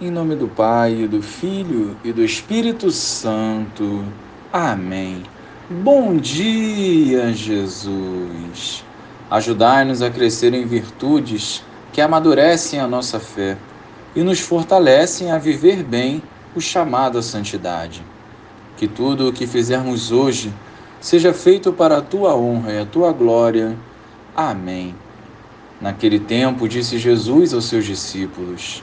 Em nome do Pai, do Filho e do Espírito Santo. Amém. Bom dia, Jesus. Ajudai-nos a crescer em virtudes que amadurecem a nossa fé e nos fortalecem a viver bem o chamado à santidade. Que tudo o que fizermos hoje seja feito para a tua honra e a tua glória. Amém. Naquele tempo, disse Jesus aos seus discípulos: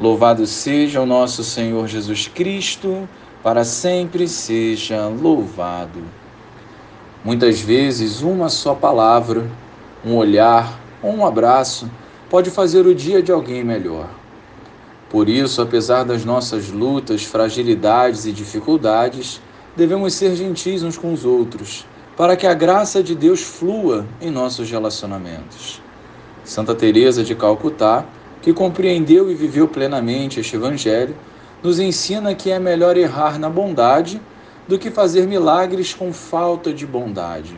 Louvado seja o nosso Senhor Jesus Cristo, para sempre seja louvado. Muitas vezes, uma só palavra, um olhar ou um abraço pode fazer o dia de alguém melhor. Por isso, apesar das nossas lutas, fragilidades e dificuldades, devemos ser gentis uns com os outros, para que a graça de Deus flua em nossos relacionamentos. Santa Teresa de Calcutá que compreendeu e viveu plenamente este Evangelho, nos ensina que é melhor errar na bondade do que fazer milagres com falta de bondade.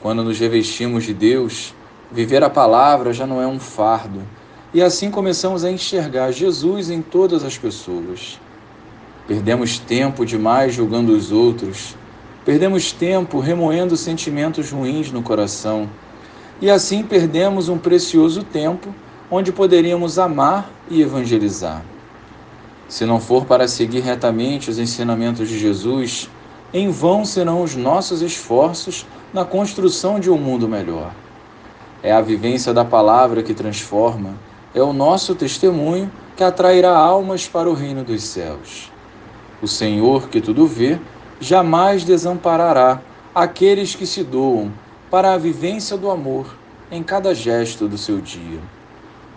Quando nos revestimos de Deus, viver a palavra já não é um fardo, e assim começamos a enxergar Jesus em todas as pessoas. Perdemos tempo demais julgando os outros, perdemos tempo remoendo sentimentos ruins no coração, e assim perdemos um precioso tempo onde poderíamos amar e evangelizar. Se não for para seguir retamente os ensinamentos de Jesus, em vão serão os nossos esforços na construção de um mundo melhor. É a vivência da palavra que transforma, é o nosso testemunho que atrairá almas para o reino dos céus. O Senhor, que tudo vê, jamais desamparará aqueles que se doam para a vivência do amor em cada gesto do seu dia.